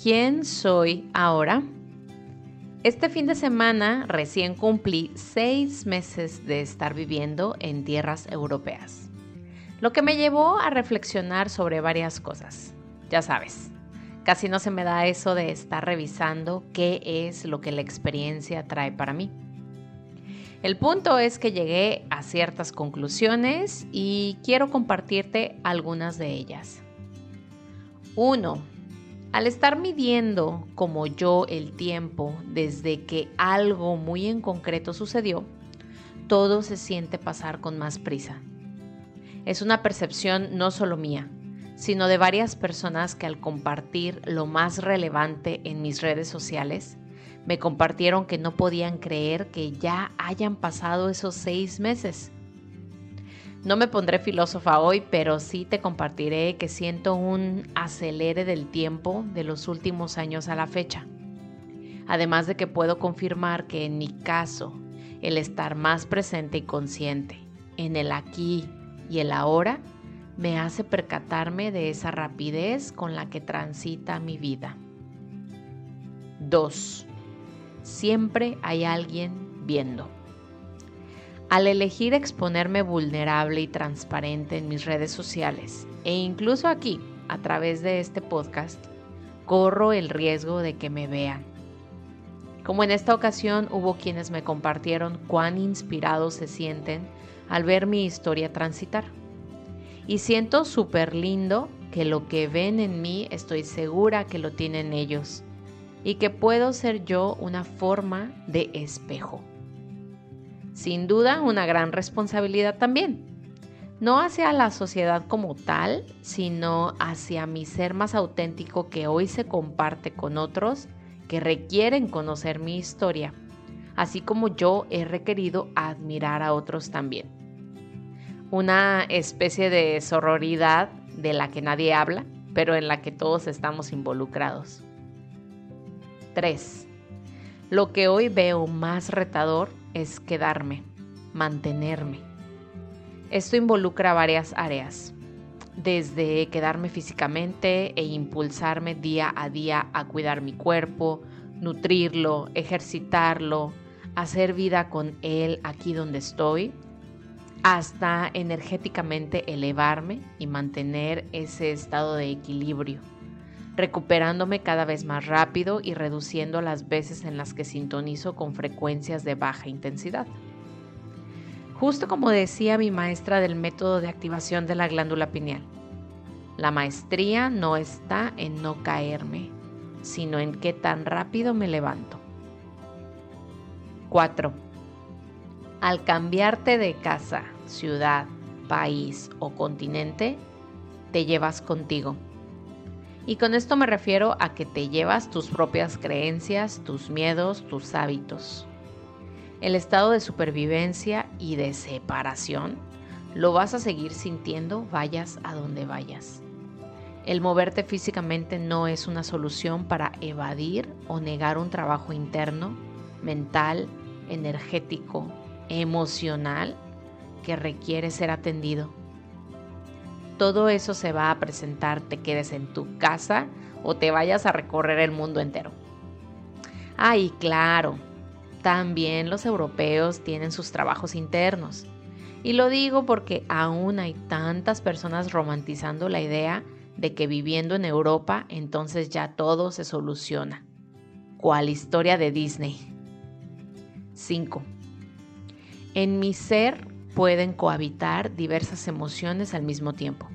¿Quién soy ahora? Este fin de semana recién cumplí seis meses de estar viviendo en tierras europeas, lo que me llevó a reflexionar sobre varias cosas. Ya sabes, casi no se me da eso de estar revisando qué es lo que la experiencia trae para mí. El punto es que llegué a ciertas conclusiones y quiero compartirte algunas de ellas. 1 al estar midiendo como yo el tiempo desde que algo muy en concreto sucedió, todo se siente pasar con más prisa. Es una percepción no solo mía, sino de varias personas que al compartir lo más relevante en mis redes sociales, me compartieron que no podían creer que ya hayan pasado esos seis meses no me pondré filósofa hoy, pero sí te compartiré que siento un acelere del tiempo de los últimos años a la fecha. Además de que puedo confirmar que en mi caso, el estar más presente y consciente en el aquí y el ahora me hace percatarme de esa rapidez con la que transita mi vida. 2. Siempre hay alguien viendo. Al elegir exponerme vulnerable y transparente en mis redes sociales e incluso aquí, a través de este podcast, corro el riesgo de que me vean. Como en esta ocasión hubo quienes me compartieron cuán inspirados se sienten al ver mi historia transitar. Y siento súper lindo que lo que ven en mí estoy segura que lo tienen ellos y que puedo ser yo una forma de espejo sin duda una gran responsabilidad también. No hacia la sociedad como tal, sino hacia mi ser más auténtico que hoy se comparte con otros que requieren conocer mi historia, así como yo he requerido admirar a otros también. Una especie de sororidad de la que nadie habla, pero en la que todos estamos involucrados. 3. Lo que hoy veo más retador es quedarme, mantenerme. Esto involucra varias áreas, desde quedarme físicamente e impulsarme día a día a cuidar mi cuerpo, nutrirlo, ejercitarlo, hacer vida con él aquí donde estoy, hasta energéticamente elevarme y mantener ese estado de equilibrio recuperándome cada vez más rápido y reduciendo las veces en las que sintonizo con frecuencias de baja intensidad. Justo como decía mi maestra del método de activación de la glándula pineal, la maestría no está en no caerme, sino en qué tan rápido me levanto. 4. Al cambiarte de casa, ciudad, país o continente, te llevas contigo y con esto me refiero a que te llevas tus propias creencias, tus miedos, tus hábitos. El estado de supervivencia y de separación lo vas a seguir sintiendo vayas a donde vayas. El moverte físicamente no es una solución para evadir o negar un trabajo interno, mental, energético, emocional que requiere ser atendido todo eso se va a presentar, te quedes en tu casa o te vayas a recorrer el mundo entero. Ay, claro, también los europeos tienen sus trabajos internos. Y lo digo porque aún hay tantas personas romantizando la idea de que viviendo en Europa entonces ya todo se soluciona. ¿Cuál historia de Disney? 5. En mi ser pueden cohabitar diversas emociones al mismo tiempo.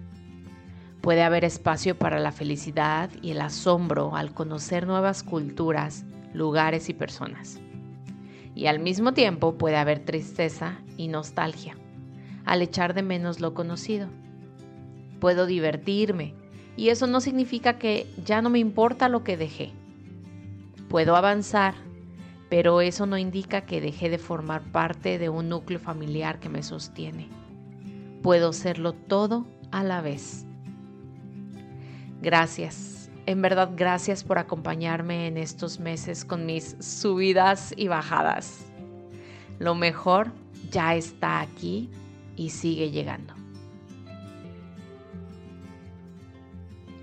Puede haber espacio para la felicidad y el asombro al conocer nuevas culturas, lugares y personas. Y al mismo tiempo puede haber tristeza y nostalgia al echar de menos lo conocido. Puedo divertirme y eso no significa que ya no me importa lo que dejé. Puedo avanzar pero eso no indica que dejé de formar parte de un núcleo familiar que me sostiene. Puedo serlo todo a la vez. Gracias, en verdad gracias por acompañarme en estos meses con mis subidas y bajadas. Lo mejor ya está aquí y sigue llegando.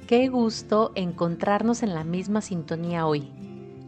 Qué gusto encontrarnos en la misma sintonía hoy,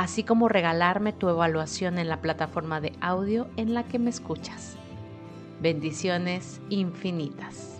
así como regalarme tu evaluación en la plataforma de audio en la que me escuchas. Bendiciones infinitas.